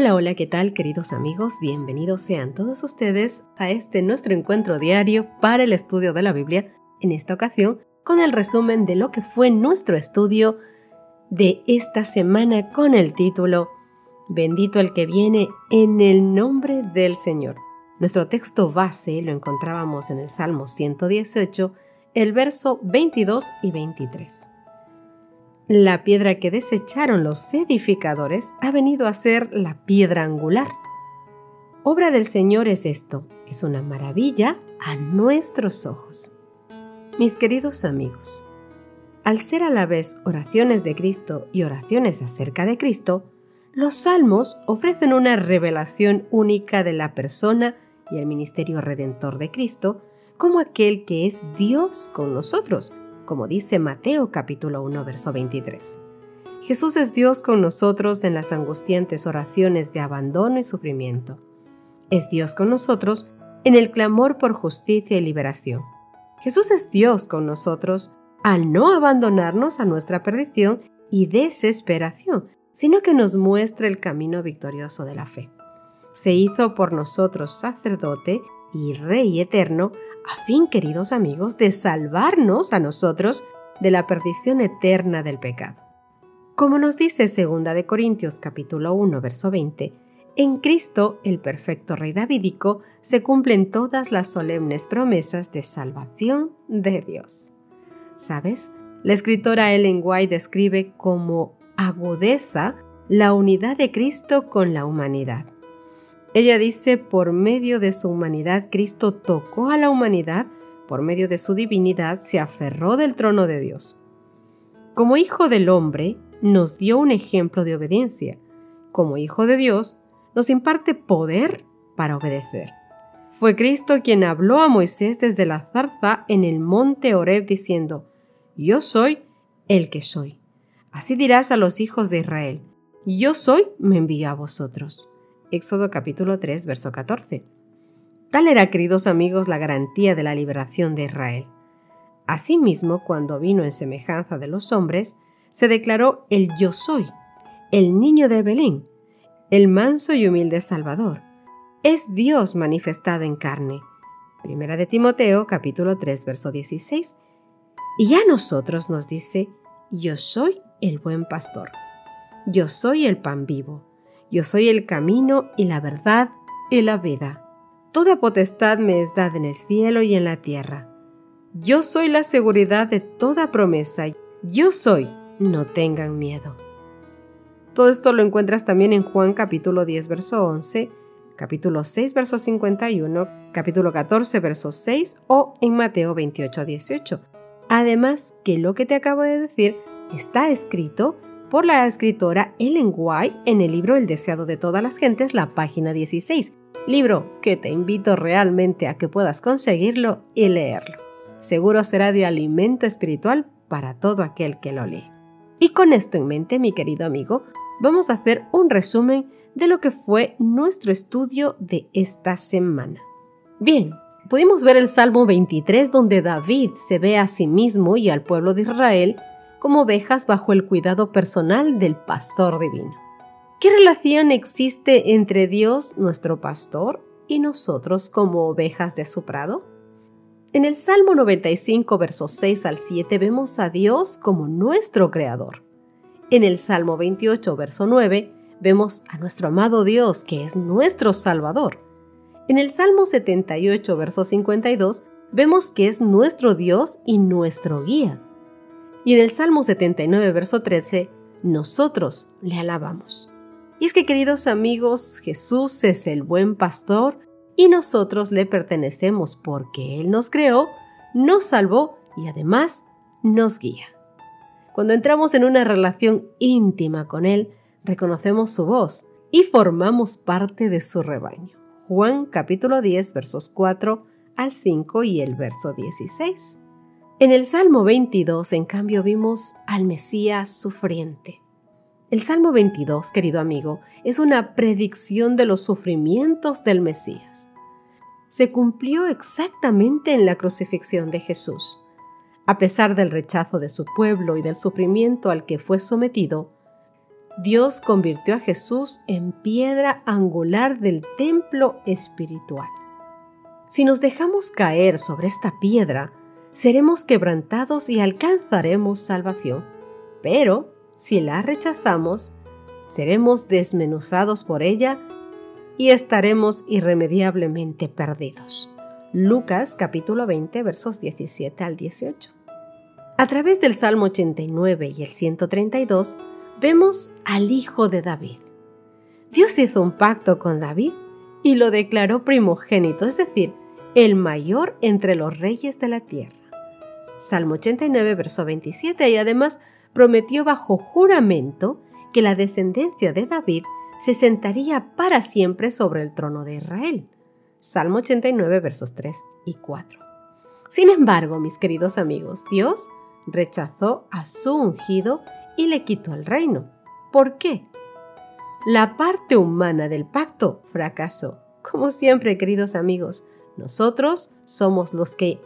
Hola, hola, ¿qué tal queridos amigos? Bienvenidos sean todos ustedes a este nuestro encuentro diario para el estudio de la Biblia, en esta ocasión con el resumen de lo que fue nuestro estudio de esta semana con el título Bendito el que viene en el nombre del Señor. Nuestro texto base lo encontrábamos en el Salmo 118, el verso 22 y 23. La piedra que desecharon los edificadores ha venido a ser la piedra angular. Obra del Señor es esto, es una maravilla a nuestros ojos. Mis queridos amigos, al ser a la vez oraciones de Cristo y oraciones acerca de Cristo, los salmos ofrecen una revelación única de la persona y el ministerio redentor de Cristo como aquel que es Dios con nosotros, como dice Mateo capítulo 1 verso 23. Jesús es Dios con nosotros en las angustiantes oraciones de abandono y sufrimiento. Es Dios con nosotros en el clamor por justicia y liberación. Jesús es Dios con nosotros al no abandonarnos a nuestra perdición y desesperación, sino que nos muestra el camino victorioso de la fe. Se hizo por nosotros sacerdote y Rey eterno a fin, queridos amigos, de salvarnos a nosotros de la perdición eterna del pecado. Como nos dice 2 de Corintios capítulo 1 verso 20, en Cristo, el perfecto Rey Davídico, se cumplen todas las solemnes promesas de salvación de Dios. ¿Sabes? La escritora Ellen White describe como agudeza la unidad de Cristo con la humanidad. Ella dice, por medio de su humanidad, Cristo tocó a la humanidad, por medio de su divinidad, se aferró del trono de Dios. Como hijo del hombre, nos dio un ejemplo de obediencia. Como hijo de Dios, nos imparte poder para obedecer. Fue Cristo quien habló a Moisés desde la zarza en el monte Horeb diciendo, Yo soy el que soy. Así dirás a los hijos de Israel, Yo soy, me envío a vosotros. Éxodo capítulo 3, verso 14. Tal era, queridos amigos, la garantía de la liberación de Israel. Asimismo, cuando vino en semejanza de los hombres, se declaró el yo soy, el niño de Belén, el manso y humilde Salvador. Es Dios manifestado en carne. Primera de Timoteo capítulo 3 verso 16. Y a nosotros nos dice, yo soy el buen pastor. Yo soy el pan vivo. Yo soy el camino y la verdad y la vida. Toda potestad me es dada en el cielo y en la tierra. Yo soy la seguridad de toda promesa. Yo soy, no tengan miedo. Todo esto lo encuentras también en Juan capítulo 10, verso 11, capítulo 6, verso 51, capítulo 14, verso 6 o en Mateo 28, 18. Además que lo que te acabo de decir está escrito por la escritora Ellen White en el libro El deseado de todas las gentes, la página 16, libro que te invito realmente a que puedas conseguirlo y leerlo. Seguro será de alimento espiritual para todo aquel que lo lee. Y con esto en mente, mi querido amigo, vamos a hacer un resumen de lo que fue nuestro estudio de esta semana. Bien, pudimos ver el Salmo 23 donde David se ve a sí mismo y al pueblo de Israel como ovejas bajo el cuidado personal del pastor divino. ¿Qué relación existe entre Dios, nuestro pastor, y nosotros como ovejas de su prado? En el Salmo 95, versos 6 al 7 vemos a Dios como nuestro creador. En el Salmo 28, verso 9, vemos a nuestro amado Dios, que es nuestro Salvador. En el Salmo 78, verso 52, vemos que es nuestro Dios y nuestro guía. Y en el Salmo 79, verso 13, nosotros le alabamos. Y es que queridos amigos, Jesús es el buen pastor y nosotros le pertenecemos porque Él nos creó, nos salvó y además nos guía. Cuando entramos en una relación íntima con Él, reconocemos su voz y formamos parte de su rebaño. Juan capítulo 10 versos 4 al 5 y el verso 16. En el Salmo 22, en cambio, vimos al Mesías sufriente. El Salmo 22, querido amigo, es una predicción de los sufrimientos del Mesías. Se cumplió exactamente en la crucifixión de Jesús. A pesar del rechazo de su pueblo y del sufrimiento al que fue sometido, Dios convirtió a Jesús en piedra angular del templo espiritual. Si nos dejamos caer sobre esta piedra, seremos quebrantados y alcanzaremos salvación. Pero si la rechazamos, seremos desmenuzados por ella y estaremos irremediablemente perdidos. Lucas capítulo 20 versos 17 al 18. A través del Salmo 89 y el 132, vemos al Hijo de David. Dios hizo un pacto con David y lo declaró primogénito, es decir, el mayor entre los reyes de la tierra. Salmo 89, verso 27, y además prometió bajo juramento que la descendencia de David se sentaría para siempre sobre el trono de Israel. Salmo 89, versos 3 y 4. Sin embargo, mis queridos amigos, Dios rechazó a su ungido y le quitó el reino. ¿Por qué? La parte humana del pacto fracasó. Como siempre, queridos amigos, nosotros somos los que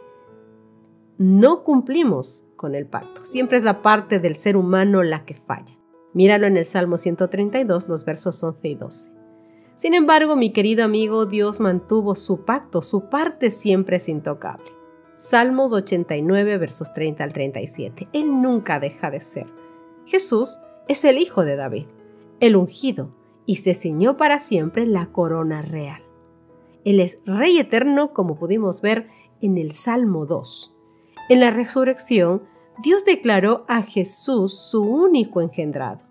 no cumplimos con el pacto. Siempre es la parte del ser humano la que falla. Míralo en el Salmo 132, los versos 11 y 12. Sin embargo, mi querido amigo, Dios mantuvo su pacto, su parte siempre es intocable. Salmos 89, versos 30 al 37. Él nunca deja de ser Jesús es el Hijo de David, el ungido, y se ciñó para siempre la corona real. Él es Rey eterno, como pudimos ver en el Salmo 2. En la resurrección, Dios declaró a Jesús su único engendrado.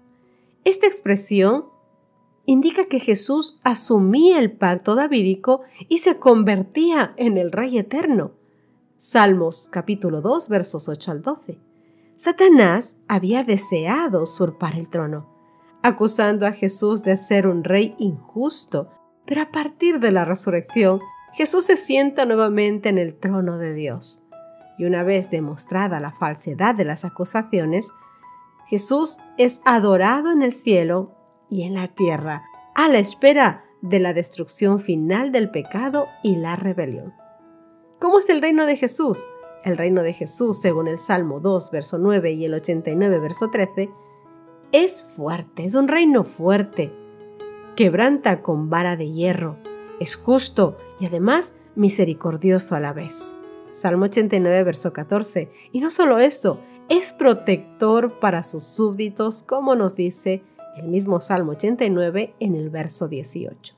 Esta expresión indica que Jesús asumía el pacto davídico y se convertía en el Rey eterno. Salmos capítulo 2 versos 8 al 12. Satanás había deseado usurpar el trono, acusando a Jesús de ser un rey injusto, pero a partir de la resurrección, Jesús se sienta nuevamente en el trono de Dios. Y una vez demostrada la falsedad de las acusaciones, Jesús es adorado en el cielo y en la tierra, a la espera de la destrucción final del pecado y la rebelión. ¿Cómo es el reino de Jesús? el reino de Jesús, según el Salmo 2, verso 9 y el 89, verso 13, es fuerte, es un reino fuerte. Quebranta con vara de hierro, es justo y además misericordioso a la vez. Salmo 89, verso 14. Y no solo eso, es protector para sus súbditos, como nos dice el mismo Salmo 89 en el verso 18.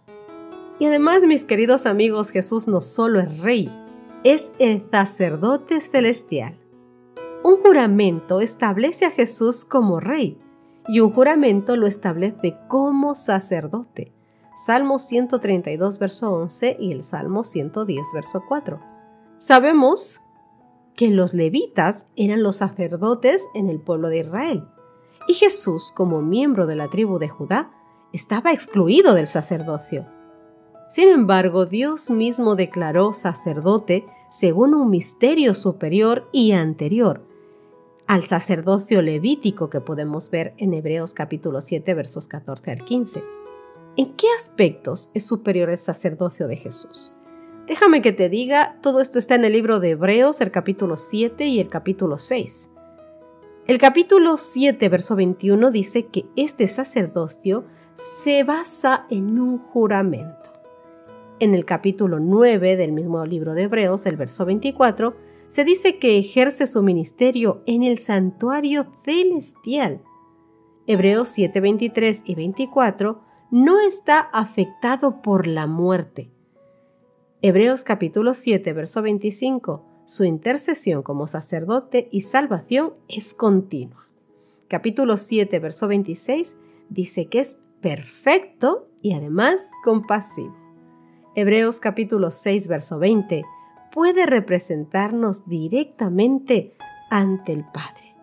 Y además, mis queridos amigos, Jesús no solo es rey, es el sacerdote celestial. Un juramento establece a Jesús como rey y un juramento lo establece como sacerdote. Salmo 132, verso 11 y el Salmo 110, verso 4. Sabemos que los levitas eran los sacerdotes en el pueblo de Israel y Jesús, como miembro de la tribu de Judá, estaba excluido del sacerdocio. Sin embargo, Dios mismo declaró sacerdote según un misterio superior y anterior al sacerdocio levítico que podemos ver en Hebreos capítulo 7 versos 14 al 15. ¿En qué aspectos es superior el sacerdocio de Jesús? Déjame que te diga, todo esto está en el libro de Hebreos, el capítulo 7 y el capítulo 6. El capítulo 7, verso 21 dice que este sacerdocio se basa en un juramento. En el capítulo 9 del mismo libro de Hebreos, el verso 24, se dice que ejerce su ministerio en el santuario celestial. Hebreos 7, 23 y 24 no está afectado por la muerte. Hebreos capítulo 7, verso 25, su intercesión como sacerdote y salvación es continua. Capítulo 7, verso 26 dice que es perfecto y además compasivo. Hebreos capítulo 6, verso 20, puede representarnos directamente ante el Padre.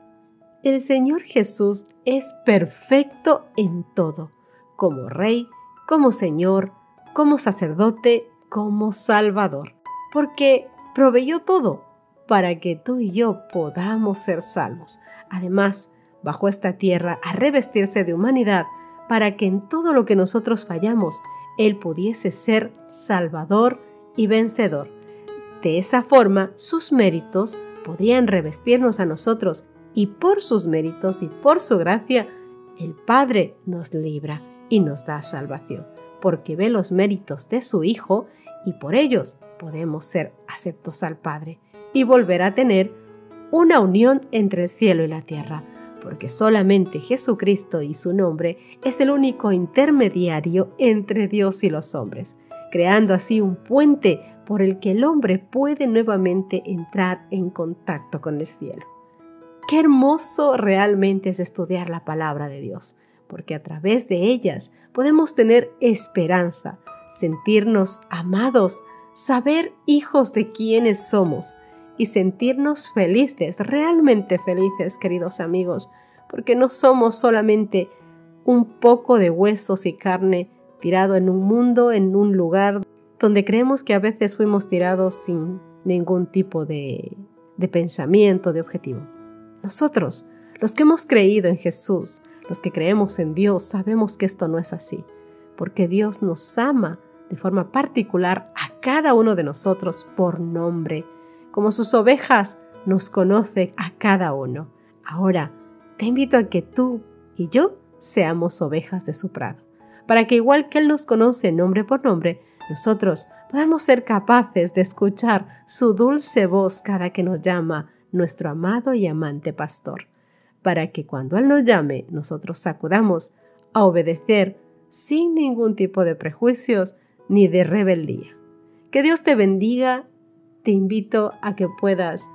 El Señor Jesús es perfecto en todo, como Rey, como Señor, como sacerdote, como Salvador. porque proveyó todo para que tú y yo podamos ser salvos. Además, bajó esta tierra a revestirse de humanidad para que en todo lo que nosotros fallamos, Él pudiese ser salvador y vencedor. De esa forma, sus méritos podrían revestirnos a nosotros y por sus méritos y por su gracia, el Padre nos libra y nos da salvación, porque ve los méritos de su Hijo y por ellos podemos ser aceptos al Padre y volver a tener una unión entre el cielo y la tierra, porque solamente Jesucristo y su nombre es el único intermediario entre Dios y los hombres, creando así un puente por el que el hombre puede nuevamente entrar en contacto con el cielo. Qué hermoso realmente es estudiar la palabra de Dios, porque a través de ellas podemos tener esperanza, sentirnos amados, saber hijos de quienes somos y sentirnos felices, realmente felices, queridos amigos, porque no somos solamente un poco de huesos y carne tirado en un mundo, en un lugar donde creemos que a veces fuimos tirados sin ningún tipo de, de pensamiento, de objetivo. Nosotros, los que hemos creído en Jesús, los que creemos en Dios, sabemos que esto no es así, porque Dios nos ama de forma particular a cada uno de nosotros por nombre. Como sus ovejas, nos conoce a cada uno. Ahora, te invito a que tú y yo seamos ovejas de su prado, para que igual que Él nos conoce nombre por nombre, nosotros podamos ser capaces de escuchar su dulce voz cada que nos llama nuestro amado y amante pastor, para que cuando Él nos llame nosotros sacudamos a obedecer sin ningún tipo de prejuicios ni de rebeldía. Que Dios te bendiga, te invito a que puedas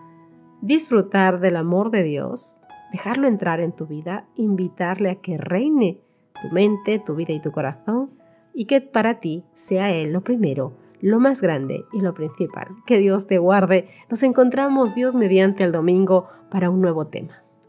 disfrutar del amor de Dios, dejarlo entrar en tu vida, invitarle a que reine tu mente, tu vida y tu corazón, y que para ti sea Él lo primero lo más grande y lo principal. Que Dios te guarde. Nos encontramos Dios mediante el domingo para un nuevo tema.